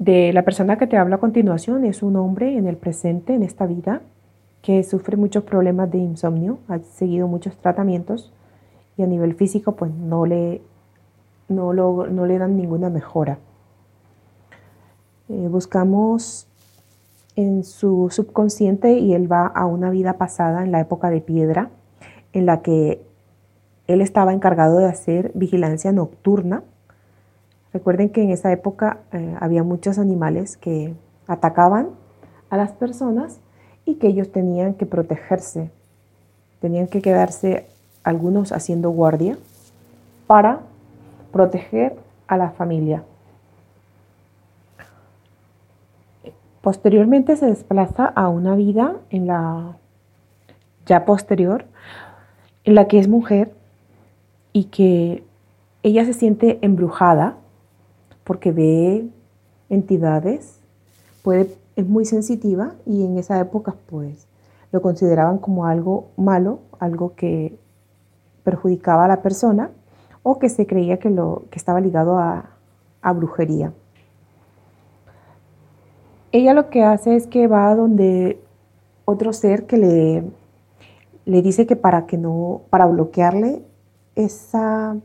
de la persona que te habla a continuación es un hombre en el presente, en esta vida, que sufre muchos problemas de insomnio, ha seguido muchos tratamientos y a nivel físico pues no le, no no le dan ninguna mejora. Eh, buscamos en su subconsciente y él va a una vida pasada en la época de piedra, en la que él estaba encargado de hacer vigilancia nocturna Recuerden que en esa época eh, había muchos animales que atacaban a las personas y que ellos tenían que protegerse, tenían que quedarse algunos haciendo guardia para proteger a la familia. Posteriormente se desplaza a una vida en la ya posterior, en la que es mujer y que ella se siente embrujada porque ve entidades, es muy sensitiva y en esa época pues lo consideraban como algo malo, algo que perjudicaba a la persona o que se creía que, lo, que estaba ligado a, brujería. Ella lo que hace es que va a donde otro ser que le, le dice que para que no, para bloquearle esa,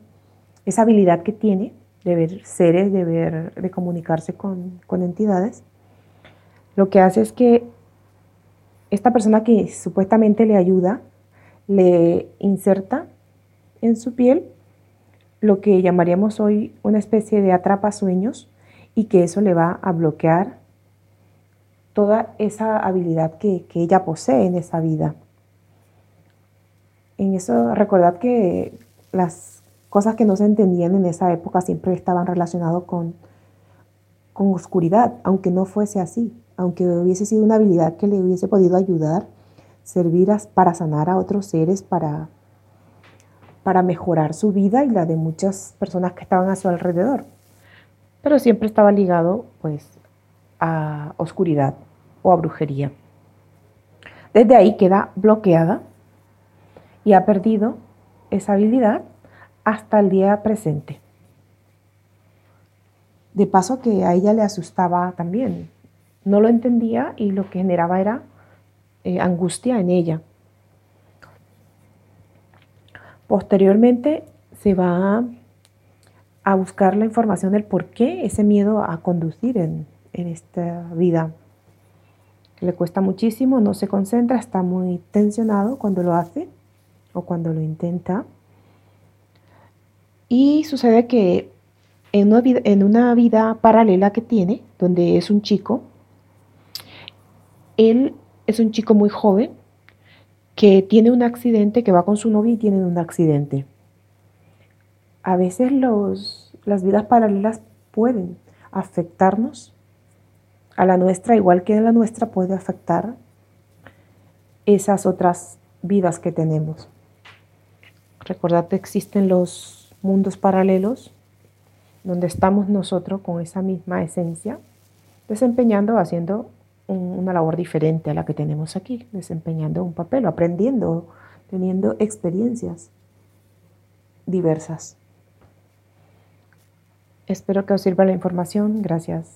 esa habilidad que tiene, de ver seres, de ver, de comunicarse con, entidades, lo que hace es que esta persona que supuestamente le ayuda, le inserta en su piel lo que llamaríamos hoy una especie de atrapa sueños y que eso le va a bloquear toda esa habilidad que, que ella posee en esa vida. En eso, recordad que las cosas que no se entendían en esa época siempre estaban relacionadas con, con oscuridad, aunque no fuese así, aunque hubiese sido una habilidad que le hubiese podido ayudar, servir para sanar a otros seres, para, para mejorar su vida y la de muchas personas que estaban a su alrededor. Pero siempre estaba ligado pues a oscuridad o a brujería. Desde ahí queda bloqueada y ha perdido esa habilidad hasta el día presente. De paso que a ella le asustaba también. No lo entendía y lo que generaba era eh, angustia en ella. Posteriormente se va a buscar la información del por qué ese miedo a conducir en, en esta vida. Le cuesta muchísimo, no se concentra, está muy tensionado cuando lo hace o cuando lo intenta. Y sucede que en una, vida, paralela que tiene, donde es un chico, él es un chico muy joven que tiene un accidente, que va con su novia y tienen un accidente. A veces las vidas paralelas pueden afectarnos. A la nuestra, igual que a la nuestra, puede afectar esas otras vidas que tenemos. Recordad que existen los mundos paralelos donde estamos nosotros con esa misma esencia, desempeñando, haciendo una labor diferente a la que tenemos aquí, desempeñando un papel, aprendiendo, teniendo experiencias diversas. Espero que os sirva la información. Gracias.